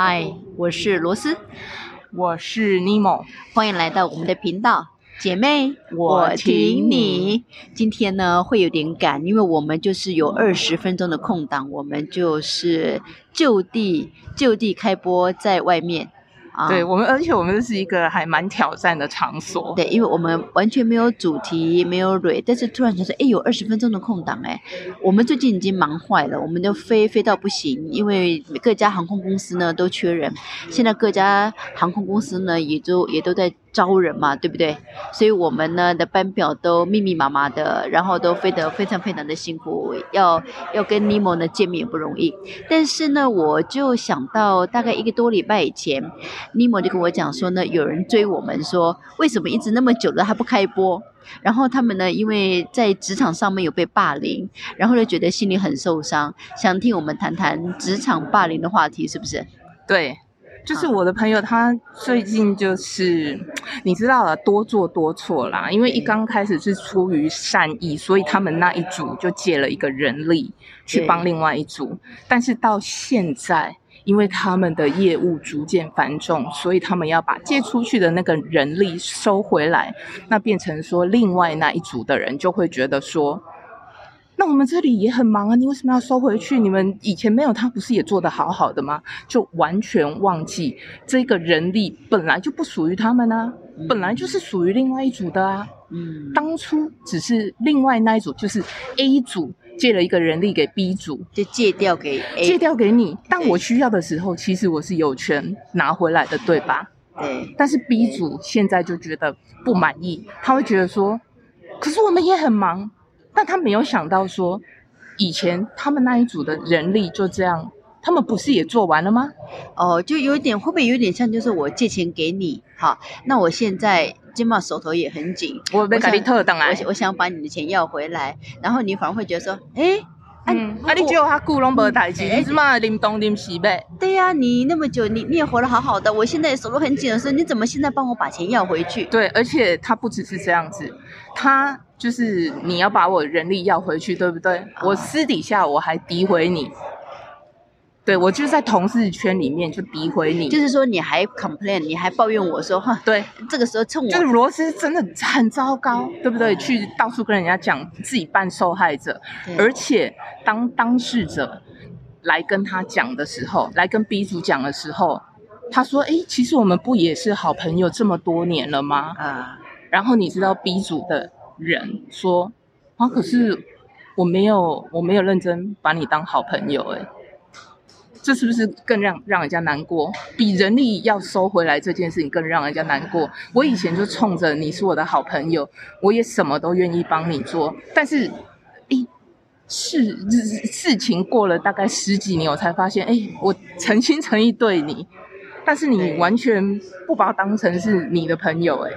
嗨，我是罗斯，我是尼莫，欢迎来到我们的频道，姐妹，我挺你。今天呢会有点赶，因为我们就是有二十分钟的空档，我们就是就地就地开播在外面。对我们，而且我们这是一个还蛮挑战的场所。对，因为我们完全没有主题，没有蕊，但是突然就说，哎，有二十分钟的空档，哎，我们最近已经忙坏了，我们都飞飞到不行，因为各家航空公司呢都缺人，现在各家航空公司呢也都也都在。招人嘛，对不对？所以我们呢的班表都密密麻麻的，然后都飞得非常非常的辛苦，要要跟尼莫呢见面也不容易。但是呢，我就想到大概一个多礼拜以前，尼莫就跟我讲说呢，有人追我们说，为什么一直那么久了还不开播？然后他们呢，因为在职场上面有被霸凌，然后就觉得心里很受伤，想听我们谈谈职场霸凌的话题，是不是？对。就是我的朋友，他最近就是你知道了，多做多错啦。因为一刚开始是出于善意，所以他们那一组就借了一个人力去帮另外一组。但是到现在，因为他们的业务逐渐繁重，所以他们要把借出去的那个人力收回来。那变成说，另外那一组的人就会觉得说。那我们这里也很忙啊，你为什么要收回去？你们以前没有他，不是也做得好好的吗？就完全忘记这个人力本来就不属于他们啊，嗯、本来就是属于另外一组的啊。嗯，当初只是另外那一组，就是 A 组借了一个人力给 B 组，就借掉给 A，借掉给你。当我需要的时候，其实我是有权拿回来的，对吧？对。但是 B 组现在就觉得不满意，他会觉得说，可是我们也很忙。但他没有想到说，以前他们那一组的人力就这样，他们不是也做完了吗？哦，就有点会不会有点像，就是我借钱给你，好，那我现在肩膀手头也很紧，我被卡利特等啊，我想把你的钱要回来，然后你反而会觉得说，哎。嗯，啊，你只有他顾拢无代志，你是嘛临东临西呗？对呀，你那么久，你你也活得好好的，我现在手头很紧的时候，你怎么现在帮我把钱要回去？对，而且他不只是这样子，他就是你要把我人力要回去，对不对？我私底下我还诋毁你。对，我就在同事圈里面就诋毁你，就是说你还 complain，你还抱怨我说哈，对，这个时候趁我就是罗斯真的很糟糕，对不对？去到处跟人家讲自己扮受害者，而且当当事者来跟他讲的时候，来跟 B 组讲的时候，他说：“哎，其实我们不也是好朋友这么多年了吗？”啊，然后你知道 B 组的人说：“啊，可是我没有，我没有认真把你当好朋友，哎。”这是不是更让让人家难过？比人力要收回来这件事情更让人家难过。我以前就冲着你是我的好朋友，我也什么都愿意帮你做。但是，哎，事事情过了大概十几年，我才发现，哎，我诚心诚意对你，但是你完全不把我当成是你的朋友。哎，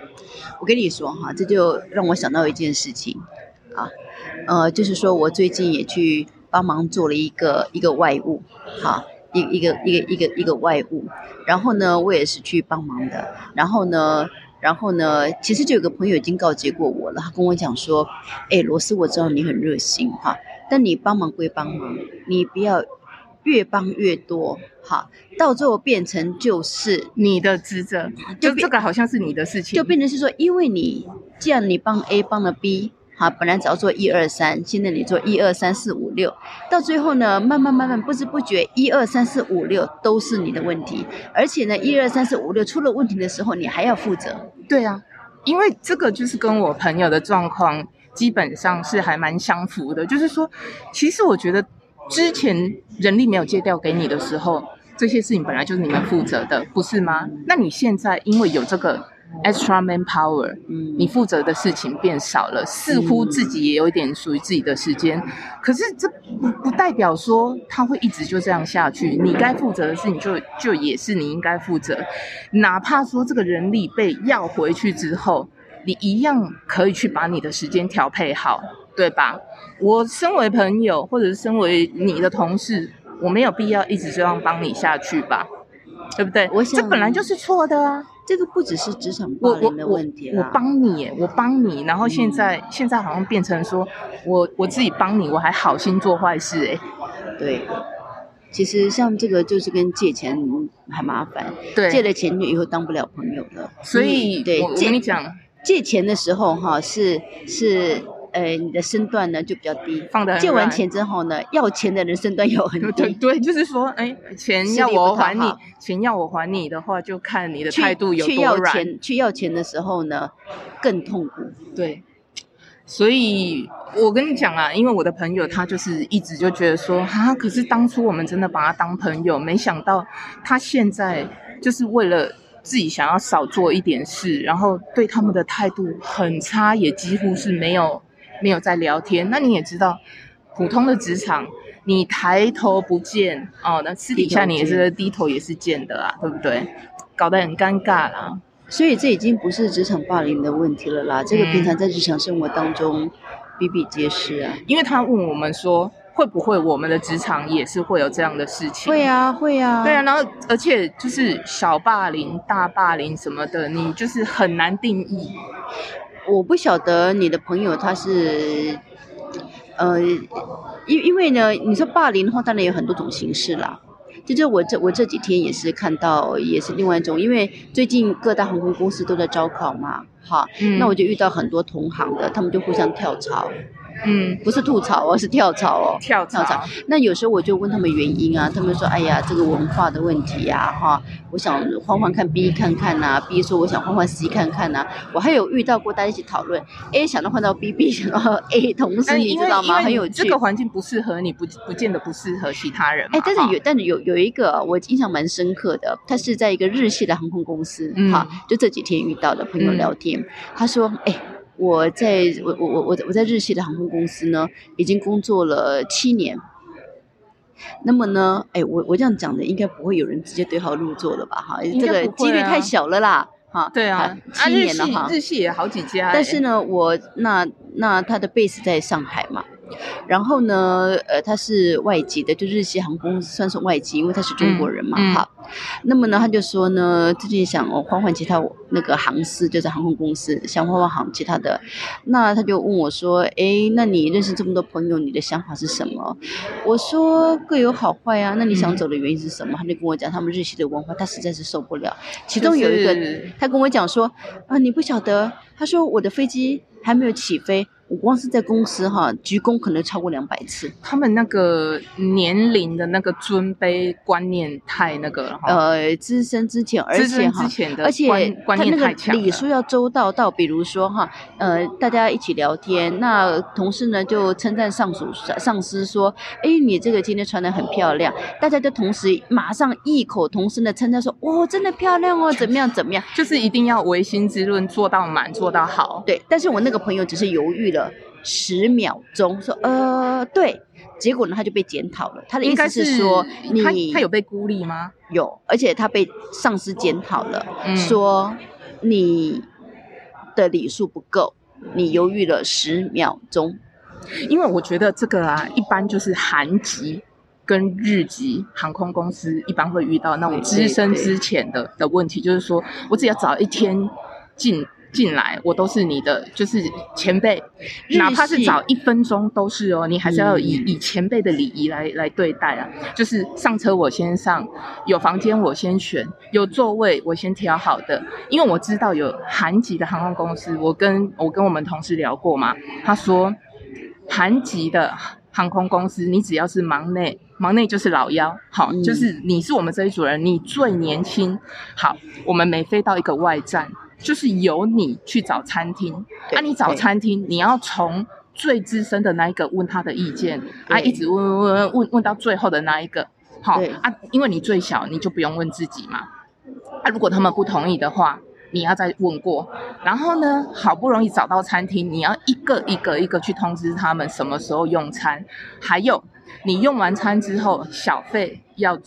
我跟你说哈，这就让我想到一件事情啊，呃，就是说我最近也去帮忙做了一个一个外务，哈。一一个一个一个一个外物，然后呢，我也是去帮忙的。然后呢，然后呢，其实就有个朋友已经告诫过我了，他跟我讲说：“哎，罗斯，我知道你很热心哈，但你帮忙归帮忙，你不要越帮越多哈，到最后变成就是你的职责，就这个好像是你的事情，就变成是说，因为你既然你帮 A 帮了 B。”啊，本来只要做一二三，现在你做一二三四五六，到最后呢，慢慢慢慢不知不觉，一二三四五六都是你的问题，而且呢，一二三四五六出了问题的时候，你还要负责。对啊，因为这个就是跟我朋友的状况基本上是还蛮相符的，就是说，其实我觉得之前人力没有借调给你的时候，这些事情本来就是你们负责的，不是吗？那你现在因为有这个。Extra manpower，嗯，你负责的事情变少了，似乎自己也有一点属于自己的时间，可是这不不代表说他会一直就这样下去。你该负责的事情就就也是你应该负责，哪怕说这个人力被要回去之后，你一样可以去把你的时间调配好，对吧？我身为朋友或者是身为你的同事，我没有必要一直这样帮你下去吧，对不对？我想这本来就是错的啊。这个不只是职场霸凌的问题我我我帮你，我帮你，然后现在、嗯、现在好像变成说我我自己帮你，我还好心做坏事哎，对，其实像这个就是跟借钱很麻烦，对，借了钱就以后当不了朋友了。所以，对，我跟你讲，借钱的时候哈是是。呃，你的身段呢就比较低，放的。借完钱之后呢，要钱的人身段又很低。对对，就是说，哎，钱要我还你，钱要我还你的话，就看你的态度有多软。去要钱，去要钱的时候呢，更痛苦。对，所以我跟你讲啊，因为我的朋友他就是一直就觉得说，啊，可是当初我们真的把他当朋友，没想到他现在就是为了自己想要少做一点事，然后对他们的态度很差，也几乎是没有。没有在聊天，那你也知道，普通的职场，你抬头不见哦，那私底下你也是低头也是见的啊，对不对？搞得很尴尬啦。所以这已经不是职场霸凌的问题了啦，这个平常在日常生活当中比比皆是啊。因为他问我们说，会不会我们的职场也是会有这样的事情？会啊，会啊。对啊，然后而且就是小霸凌、大霸凌什么的，你就是很难定义。我不晓得你的朋友他是，呃，因因为呢，你说霸凌的话，当然有很多种形式啦。就就我这我这几天也是看到，也是另外一种，因为最近各大航空公司都在招考嘛，哈，嗯、那我就遇到很多同行的，他们就互相跳槽。嗯，不是吐槽哦，是跳槽哦，跳槽。跳槽。那有时候我就问他们原因啊，他们说：“哎呀，这个文化的问题呀，哈，我想换换看 B 看看呐，B 说我想换换 C 看看呐。”我还有遇到过大家一起讨论，A 想到换到 B，B 想到 A，同时你知道吗？很有趣。这个环境不适合你，不不见得不适合其他人。哎，但是有，但是有有一个我印象蛮深刻的，他是在一个日系的航空公司，哈，就这几天遇到的朋友聊天，他说：“哎。”我在我我我我我在日系的航空公司呢，已经工作了七年。那么呢，哎，我我这样讲的，应该不会有人直接对号入座了吧？哈，这个几率太小了啦，哈。对啊，七年了哈，日系也好几家。但是呢，我那那他的 base 在上海嘛。然后呢，呃，他是外籍的，就日系航空算是外籍，因为他是中国人嘛，哈、嗯。那么呢，他就说呢，最近想换换其他那个航司，就是航空公司，想换换航其他的。那他就问我说，哎，那你认识这么多朋友，你的想法是什么？我说各有好坏啊。那你想走的原因是什么？嗯、他就跟我讲，他们日系的文化，他实在是受不了。其中有一个，就是、他跟我讲说，啊，你不晓得，他说我的飞机还没有起飞。我光是在公司哈，鞠躬可能超过两百次。他们那个年龄的那个尊卑观念太那个了哈。呃，资深之前，而且哈，而且他那个礼数要周到到，比如说哈，呃，大家一起聊天，那同事呢就称赞上属上司说，哎，你这个今天穿得很漂亮。大家就同时马上异口同声的称赞说，哦，真的漂亮哦，怎么样怎么样？就是一定要唯心之论做到满，做到好。对，但是我那个朋友只是犹豫了。十秒钟，说呃对，结果呢他就被检讨了。他的意思是说，是你他，他有被孤立吗？有，而且他被上司检讨了，嗯、说你的礼数不够，你犹豫了十秒钟。因为我觉得这个啊，一般就是韩籍跟日籍航空公司一般会遇到那种资深之前的的问题，就是说我只要早一天进。进来，我都是你的，就是前辈，哪怕是早一分钟都是哦，你还是要以、嗯、以前辈的礼仪来来对待啊。就是上车我先上，有房间我先选，有座位我先挑好的，因为我知道有韩籍的航空公司，我跟我跟我们同事聊过嘛，他说韩籍的航空公司，你只要是忙内，忙内就是老幺，好，嗯、就是你是我们这一组人，你最年轻，好，我们每飞到一个外站。就是由你去找餐厅，那啊，你找餐厅，你要从最资深的那一个问他的意见，啊，一直问问问问问到最后的那一个，好啊，因为你最小，你就不用问自己嘛。啊，如果他们不同意的话，你要再问过。然后呢，好不容易找到餐厅，你要一个一个一个去通知他们什么时候用餐，还有你用完餐之后，小费要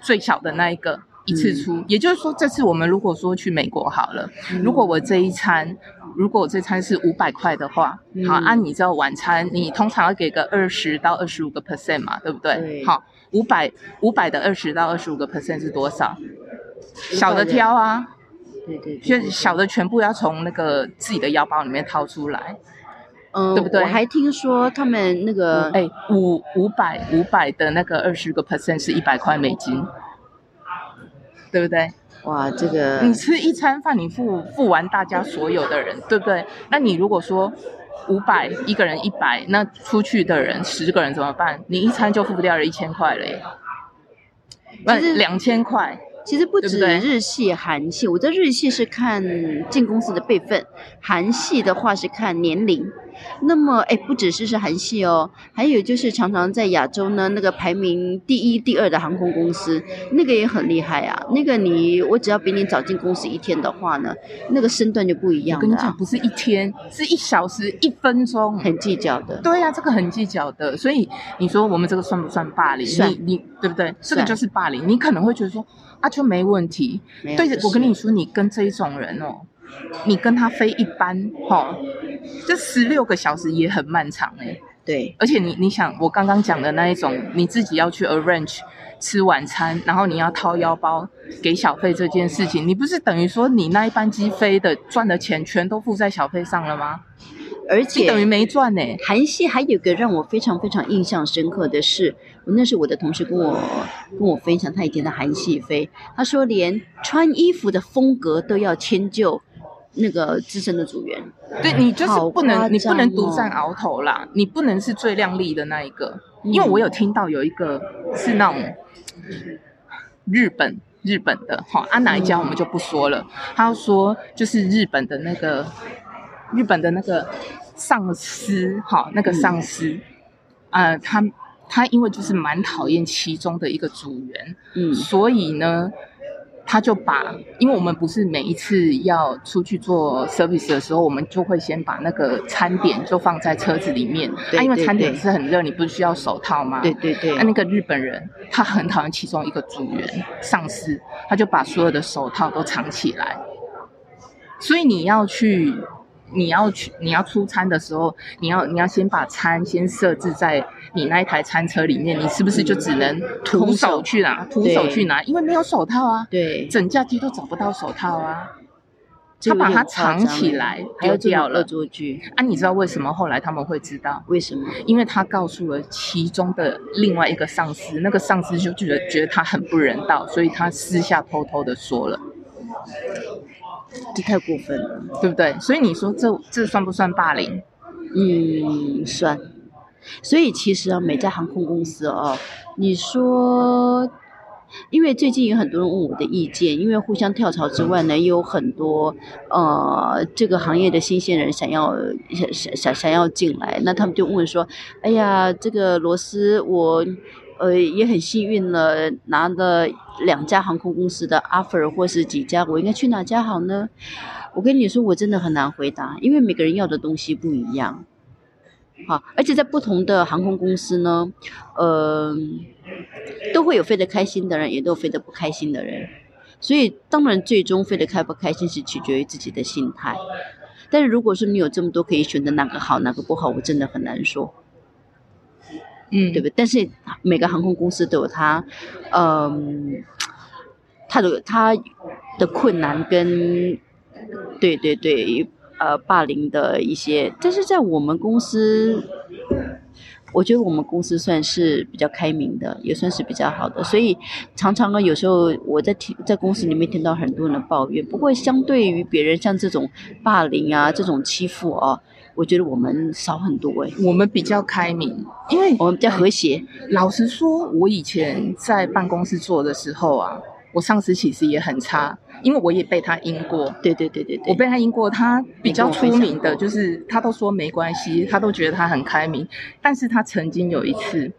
最小的那一个。一次出，嗯、也就是说，这次我们如果说去美国好了，嗯、如果我这一餐，如果我这餐是五百块的话，嗯、好，按、啊、你知道晚餐，你通常要给个二十到二十五个 percent 嘛，对不对？对好，五百五百的二十到二十五个 percent 是多少？小的挑啊，对对，对，对，就小的全部要从那个自己的腰包里面掏出来。嗯，对不对？我还听说他们那个，哎，五五百五百的那个二十个 percent 是一百块美金，对不对？哇，这个你吃一餐饭，你付付完大家所有的人，对不对？那你如果说五百一个人一百，那出去的人十个人怎么办？你一餐就付不掉了一千块了耶，那两千块。其实不止日系、韩系，我在日系是看进公司的辈分，韩系的话是看年龄。那么，哎，不只是是韩系哦，还有就是常常在亚洲呢，那个排名第一、第二的航空公司，那个也很厉害啊。那个你，我只要比你早进公司一天的话呢，那个身段就不一样了。我跟你讲，不是一天，是一小时、一分钟，很计较的。对呀、啊，这个很计较的。所以你说我们这个算不算霸凌？你你对不对？这个就是霸凌。你可能会觉得说。啊，就没问题。对，我跟你说，你跟这一种人哦，你跟他飞一班，哈、哦，这十六个小时也很漫长哎。对，而且你你想，我刚刚讲的那一种，你自己要去 arrange 吃晚餐，然后你要掏腰包给小费这件事情，你不是等于说你那一班机飞的赚的钱全都付在小费上了吗？而且等于没赚呢。韩系还有个让我非常非常印象深刻的是，我那是我的同事跟我跟我分享他以前的韩系飞，他说连穿衣服的风格都要迁就那个资深的组员。对，你就是不能，哦、你不能独占鳌头啦，你不能是最靓丽的那一个。因为我有听到有一个是那种日本日本的哈，啊哪一家我们就不说了。他说就是日本的那个。日本的那个上司，哈，那个上司，嗯、呃，他他因为就是蛮讨厌其中的一个组员，嗯，所以呢，他就把，因为我们不是每一次要出去做 service 的时候，我们就会先把那个餐点就放在车子里面，对，因为餐点是很热，你不是需要手套吗？对对对。那、啊、那个日本人他很讨厌其中一个组员上司，他就把所有的手套都藏起来，所以你要去。你要去，你要出餐的时候，你要你要先把餐先设置在你那一台餐车里面，你是不是就只能徒手去拿？徒手去拿，因为没有手套啊。对，整架机都找不到手套啊。他把它藏起来，丢掉了。恶作剧啊！你知道为什么后来他们会知道？为什么？因为他告诉了其中的另外一个上司，那个上司就觉得觉得他很不人道，所以他私下偷偷的说了。这太过分了，对不对？所以你说这这算不算霸凌？嗯，算。所以其实啊，每家航空公司哦，你说，因为最近有很多人问我的意见，因为互相跳槽之外呢，也有很多呃这个行业的新鲜人想要想想想要进来，那他们就问说：“哎呀，这个罗斯我。”呃，也很幸运了，拿了两家航空公司的 offer 或是几家，我应该去哪家好呢？我跟你说，我真的很难回答，因为每个人要的东西不一样。好，而且在不同的航空公司呢，呃，都会有飞得开心的人，也都有飞得不开心的人。所以，当然最终飞得开不开心是取决于自己的心态。但是如果说你有这么多可以选择，哪个好，哪个不好，我真的很难说。嗯，对不对？但是每个航空公司都有它，嗯，它的它的困难跟，对对对，呃，霸凌的一些。但是在我们公司，我觉得我们公司算是比较开明的，也算是比较好的。所以常常呢，有时候我在听在公司里面听到很多人的抱怨。不过相对于别人像这种霸凌啊，这种欺负啊。我觉得我们少很多哎，我们比较开明，因为我们比较和谐。老实说，我以前在办公室做的时候啊，我上司其实也很差，因为我也被他阴过。对对对对对，我被他阴过。他比较出名的就是，他都说没关系，他都觉得他很开明。但是他曾经有一次，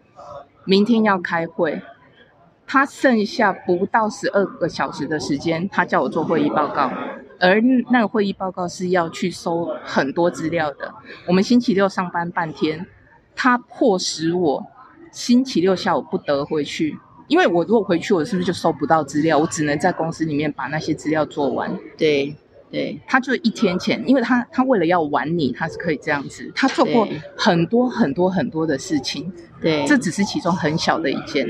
明天要开会，他剩下不到十二个小时的时间，他叫我做会议报告。而那个会议报告是要去收很多资料的。我们星期六上班半天，他迫使我星期六下午不得回去，因为我如果回去，我是不是就收不到资料？我只能在公司里面把那些资料做完。对对，他就一天前，因为他他为了要玩你，他是可以这样子。他做过很多很多很多的事情。对，这只是其中很小的一件。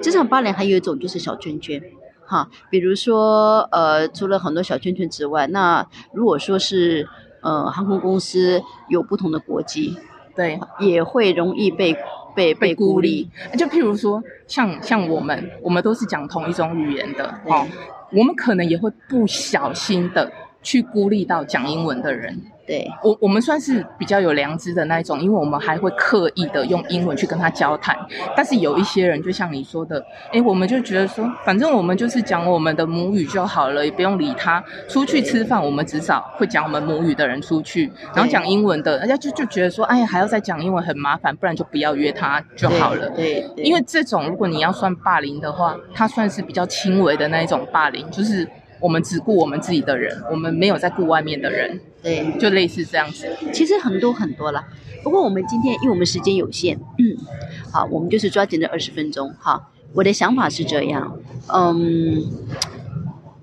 职场霸凌还有一种就是小圈圈。哈，比如说，呃，除了很多小圈圈之外，那如果说是，呃航空公司有不同的国籍，对，也会容易被被被孤立。就譬如说，像像我们，我们都是讲同一种语言的，哦，我们可能也会不小心的去孤立到讲英文的人。对我，我们算是比较有良知的那一种，因为我们还会刻意的用英文去跟他交谈。但是有一些人，就像你说的，哎，我们就觉得说，反正我们就是讲我们的母语就好了，也不用理他。出去吃饭，我们至少会讲我们母语的人出去，然后讲英文的，人家就就觉得说，哎呀，还要再讲英文很麻烦，不然就不要约他就好了。对，对，对，因为这种如果你要算霸凌的话，他算是比较轻微的那一种霸凌，就是。我们只顾我们自己的人，我们没有在顾外面的人，对，就类似这样子。其实很多很多了，不过我们今天因为我们时间有限，嗯，好，我们就是抓紧这二十分钟。哈，我的想法是这样，嗯，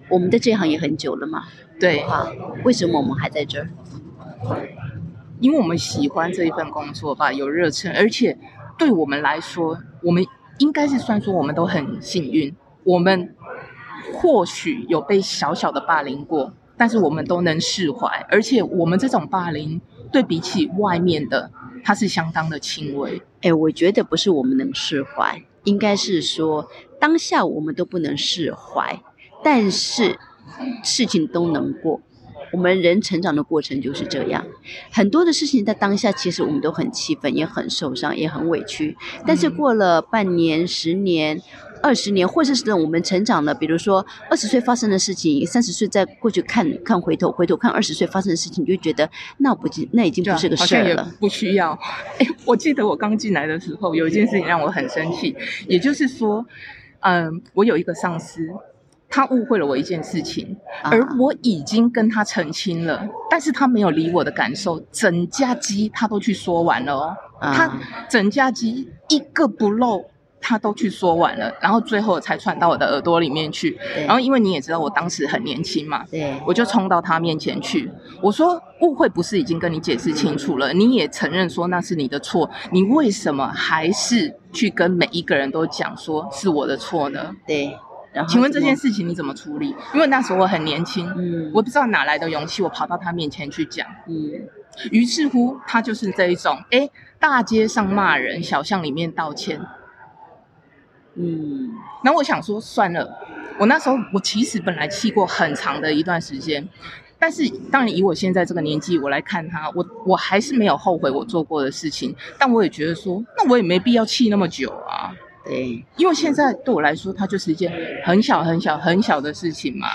我们在这行也很久了嘛，对，啊，为什么我们还在这儿？因为我们喜欢这一份工作吧，有热忱，而且对我们来说，我们应该是算说我们都很幸运，我们。或许有被小小的霸凌过，但是我们都能释怀，而且我们这种霸凌对比起外面的，它是相当的轻微。哎，我觉得不是我们能释怀，应该是说当下我们都不能释怀，但是事情都能过。我们人成长的过程就是这样，很多的事情在当下其实我们都很气愤，也很受伤，也很委屈，但是过了半年、十年。二十年，或者是我们成长了，比如说二十岁发生的事情，三十岁再过去看看回头，回头看二十岁发生的事情，你就觉得那不那已经不是个事儿了，不需要。哎，我记得我刚进来的时候，有一件事情让我很生气，也就是说，嗯，我有一个上司，他误会了我一件事情，而我已经跟他澄清了，但是他没有理我的感受，整架机他都去说完了哦，他整架机一个不漏。他都去说完了，然后最后才传到我的耳朵里面去。然后因为你也知道我当时很年轻嘛，对，我就冲到他面前去，我说误会不是已经跟你解释清楚了，你也承认说那是你的错，你为什么还是去跟每一个人都讲说是我的错呢？对，然后请问这件事情你怎么处理？因为那时候我很年轻，嗯，我不知道哪来的勇气，我跑到他面前去讲，嗯，于是乎他就是这一种，哎，大街上骂人，小巷里面道歉。嗯，那我想说算了，我那时候我其实本来气过很长的一段时间，但是当然以我现在这个年纪，我来看他，我我还是没有后悔我做过的事情，但我也觉得说，那我也没必要气那么久啊。对，因为现在对我来说，它就是一件很小很小很小的事情嘛。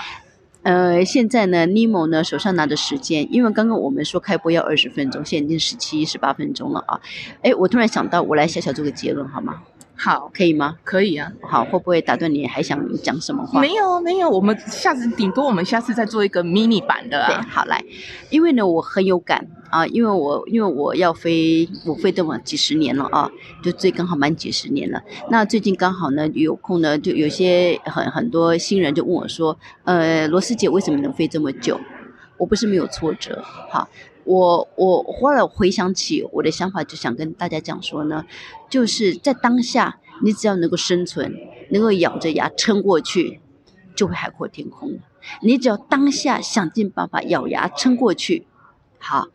呃，现在呢，Nemo 呢手上拿着时间，因为刚刚我们说开播要二十分钟，现在已经十七十八分钟了啊。哎，我突然想到，我来小小做个结论好吗？好，可以吗？可以啊。好，会不会打断你？还想讲什么话？没有，没有。我们下次顶多我们下次再做一个 mini 版的啊。对，好来。因为呢，我很有感啊，因为我因为我要飞，我飞这么几十年了啊，就最刚好满几十年了。那最近刚好呢有空呢，就有些很很多新人就问我说，呃，罗斯姐为什么能飞这么久？我不是没有挫折，好。我我后来回想起我的想法，就想跟大家讲说呢，就是在当下，你只要能够生存，能够咬着牙撑过去，就会海阔天空。你只要当下想尽办法咬牙撑过去，好，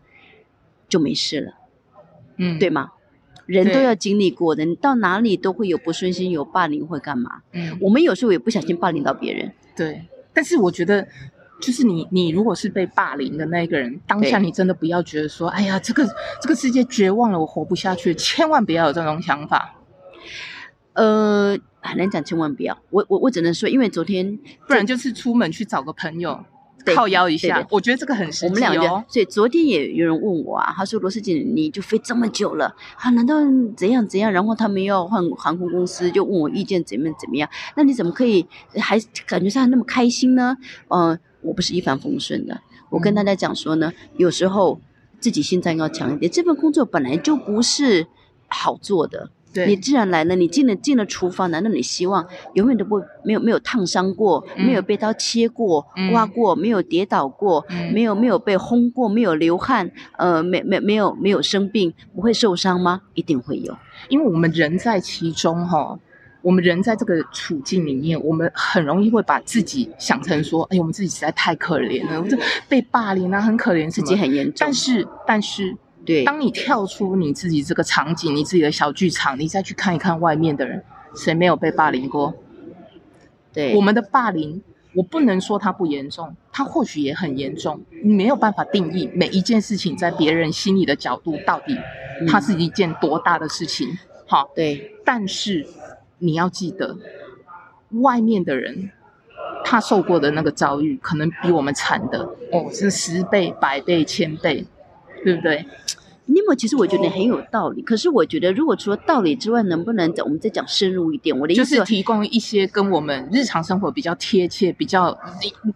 就没事了，嗯，对吗？人都要经历过的，你到哪里都会有不顺心，有霸凌会干嘛？嗯，我们有时候也不小心霸凌到别人，对。但是我觉得。就是你，你如果是被霸凌的那个人，当下你真的不要觉得说，哎呀，这个这个世界绝望了，我活不下去，千万不要有这种想法。呃，很难讲，千万不要。我我我只能说，因为昨天，不然就是出门去找个朋友靠腰一下。我觉得这个很实际哦。我们两个，所以昨天也有人问我啊，他说罗世锦，你就飞这么久了，啊，难道怎样怎样？然后他们要换航空公司，就问我意见怎么怎么样？那你怎么可以还感觉上那么开心呢？嗯、呃。我不是一帆风顺的，我跟大家讲说呢，有时候自己心脏要强一点。这份工作本来就不是好做的，对，你既然来了，你进了进了厨房，难道你希望永远都不没有没有烫伤过，没有被刀切过、刮过，没有跌倒过，没有没有被轰过，没有流汗，呃，没没没有没有生病，不会受伤吗？一定会有，因为我们人在其中哈。我们人在这个处境里面，我们很容易会把自己想成说，哎，我们自己实在太可怜了，我这被霸凌啊，很可怜，自己很严重。但是，但是，对，当你跳出你自己这个场景，你自己的小剧场，你再去看一看外面的人，谁没有被霸凌过？对，我们的霸凌。我不能说它不严重，它或许也很严重。你没有办法定义每一件事情在别人心里的角度到底它是一件多大的事情。好、嗯，对。但是你要记得，外面的人他受过的那个遭遇，可能比我们惨的哦，是十倍、百倍、千倍，对不对？那么，其实我觉得很有道理。可是我觉得，如果除了道理之外，能不能我们再讲深入一点？我的意思就是提供一些跟我们日常生活比较贴切、比较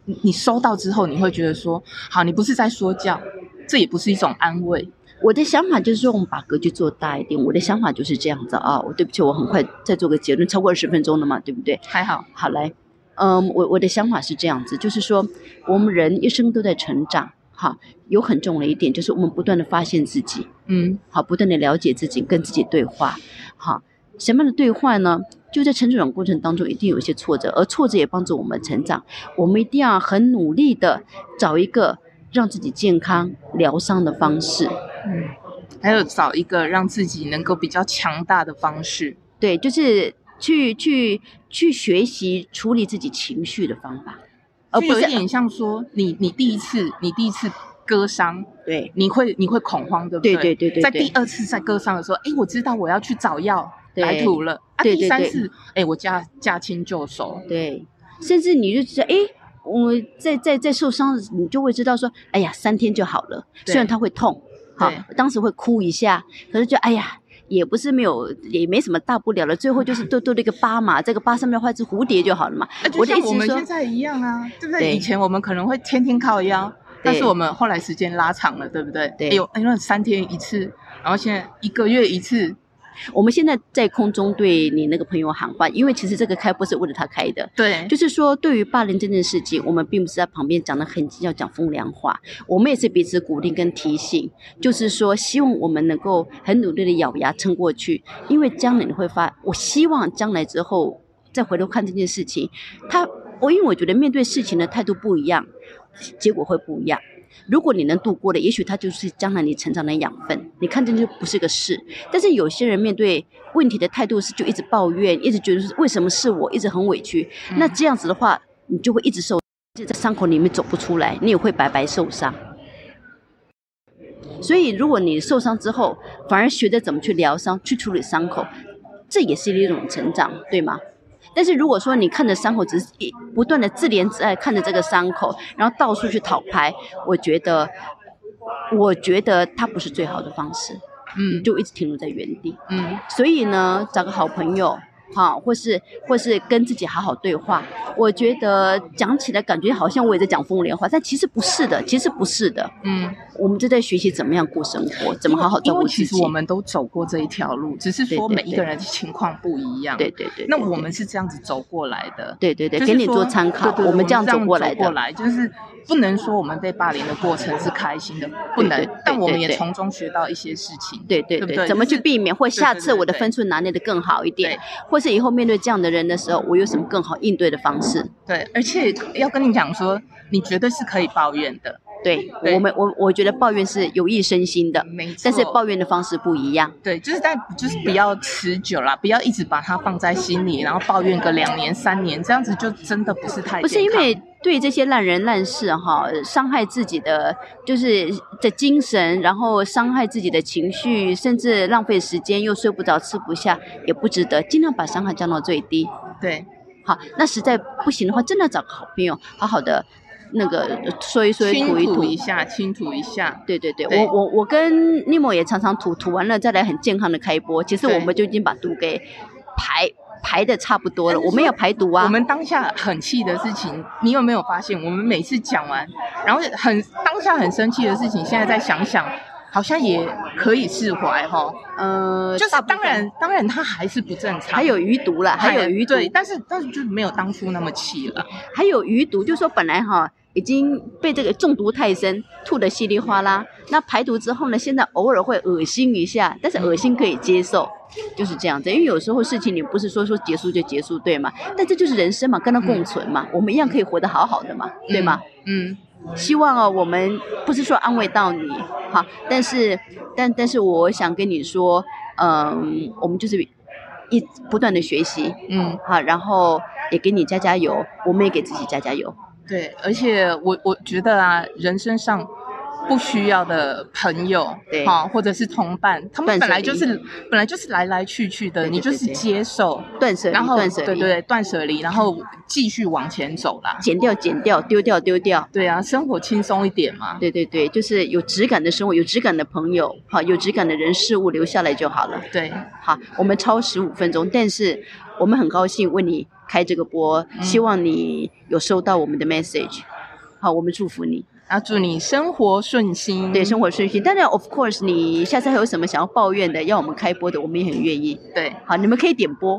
你你收到之后，你会觉得说，好，你不是在说教，这也不是一种安慰。我的想法就是说，我们把格局做大一点。我的想法就是这样子啊。我对不起，我很快再做个结论，超过二十分钟了嘛，对不对？还好，好来，嗯，我我的想法是这样子，就是说，我们人一生都在成长。哈，有很重要的一点就是我们不断的发现自己，嗯，好，不断的了解自己，跟自己对话。好，什么样的对话呢？就在成长过程当中，一定有一些挫折，而挫折也帮助我们成长。我们一定要很努力的找一个让自己健康疗伤的方式，嗯，还有找一个让自己能够比较强大的方式。对，就是去去去学习处理自己情绪的方法。而不是有点像说，你你第一次你第一次割伤，对，你会你会恐慌，对不对？对对对对。在第二次在割伤的时候，哎，我知道我要去找药来涂了。对对对。啊，第三次，哎，我驾驾轻就熟。对，甚至你就觉得，哎，我在在在受伤，你就会知道说，哎呀，三天就好了。虽然它会痛，好，当时会哭一下，可是就哎呀。也不是没有，也没什么大不了的。最后就是多多了一个疤嘛，这个疤上面画一只蝴蝶就好了嘛。就像我们现在一样啊，对不对？以前我们可能会天天靠腰，但是我们后来时间拉长了，对不对？对。哎呦，因为三天一次，然后现在一个月一次。我们现在在空中对你那个朋友喊话，因为其实这个开播是为了他开的。对，就是说，对于霸凌这件事情，我们并不是在旁边讲得很要讲风凉话，我们也是彼此鼓励跟提醒，就是说，希望我们能够很努力的咬牙撑过去，因为将来你会发，我希望将来之后再回头看这件事情，他，我因为我觉得面对事情的态度不一样，结果会不一样。如果你能度过的，也许它就是将来你成长的养分。你看这就不是个事，但是有些人面对问题的态度是就一直抱怨，一直觉得是为什么是我，一直很委屈。嗯、那这样子的话，你就会一直受，就在伤口里面走不出来，你也会白白受伤。所以，如果你受伤之后，反而学着怎么去疗伤，去处理伤口，这也是一种成长，对吗？但是如果说你看着伤口，只是不断的自怜自爱，看着这个伤口，然后到处去讨拍，我觉得，我觉得它不是最好的方式，嗯，就一直停留在原地，嗯，所以呢，找个好朋友。好，或是或是跟自己好好对话，我觉得讲起来感觉好像我也在讲风凉话，但其实不是的，其实不是的。嗯，我们就在学习怎么样过生活，怎么好好照顾自己。其实我们都走过这一条路，只是说每一个人的情况不一样。对对对，对。那我们是这样子走过来的。对对对，给你做参考。我们这样走过来的。过来就是不能说我们被霸凌的过程是开心的，不能。但我们也从中学到一些事情。对对对。怎么去避免，或下次我的分数拿捏的更好一点，或是以后面对这样的人的时候，我有什么更好应对的方式？对，而且要跟你讲说，你绝对是可以抱怨的。对，对我们我我觉得抱怨是有益身心的，没错。但是抱怨的方式不一样。对，就是但就是不要持久啦，不要一直把它放在心里，然后抱怨个两年三年，这样子就真的不是太。不是因为对这些烂人烂事哈，伤害自己的就是的精神，然后伤害自己的情绪，甚至浪费时间，又睡不着吃不下，也不值得。尽量把伤害降到最低。对，好，那实在不行的话，真的找个好朋友，好好的。那个说一说，吐一吐一下，清吐一下。对对对，对我我我跟尼莫也常常吐，吐完了再来很健康的开播。其实我们就已经把毒给排排的差不多了，我们要排毒啊。我们当下很气的事情，你有没有发现？我们每次讲完，然后很当下很生气的事情，现在再想想，好像也可以释怀哈。呃，就是当然当然他还是不正常，还有余毒了，还有余毒，但是但是就没有当初那么气了。还有余毒，就是说本来哈。已经被这个中毒太深，吐得稀里哗啦。那排毒之后呢？现在偶尔会恶心一下，但是恶心可以接受。就是这样子。因为有时候事情你不是说说结束就结束，对吗？但这就是人生嘛，跟他共存嘛，嗯、我们一样可以活得好好的嘛，对吗？嗯。希望啊，我们不是说安慰到你，好，但是但但是我想跟你说，嗯，我们就是一不断的学习，嗯，好，然后也给你加加油，我们也给自己加加油。对，而且我我觉得啊，人生上。不需要的朋友，对，好，或者是同伴，他们本来就是本来就是来来去去的，你就是接受断舍离，然后断舍离，对对，断舍离，然后继续往前走啦，剪掉剪掉，丢掉丢掉，对啊，生活轻松一点嘛，对对对，就是有质感的生活，有质感的朋友，好，有质感的人事物留下来就好了，对，好，我们超十五分钟，但是我们很高兴为你开这个播，希望你有收到我们的 message，好，我们祝福你。啊，祝你生活顺心。对，生活顺心。当然，of course，你下次还有什么想要抱怨的，要我们开播的，我们也很愿意。对，好，你们可以点播。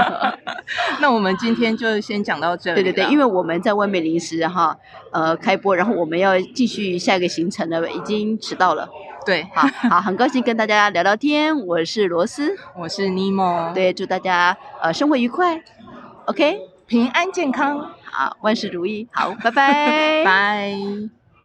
那我们今天就先讲到这里。对对对，因为我们在外面临时哈，呃，开播，然后我们要继续下一个行程了，已经迟到了。对，好好，很高兴跟大家聊聊天。我是罗斯，我是尼莫。对，祝大家呃生活愉快，OK，平安健康。啊，万事如意。好，拜拜，拜。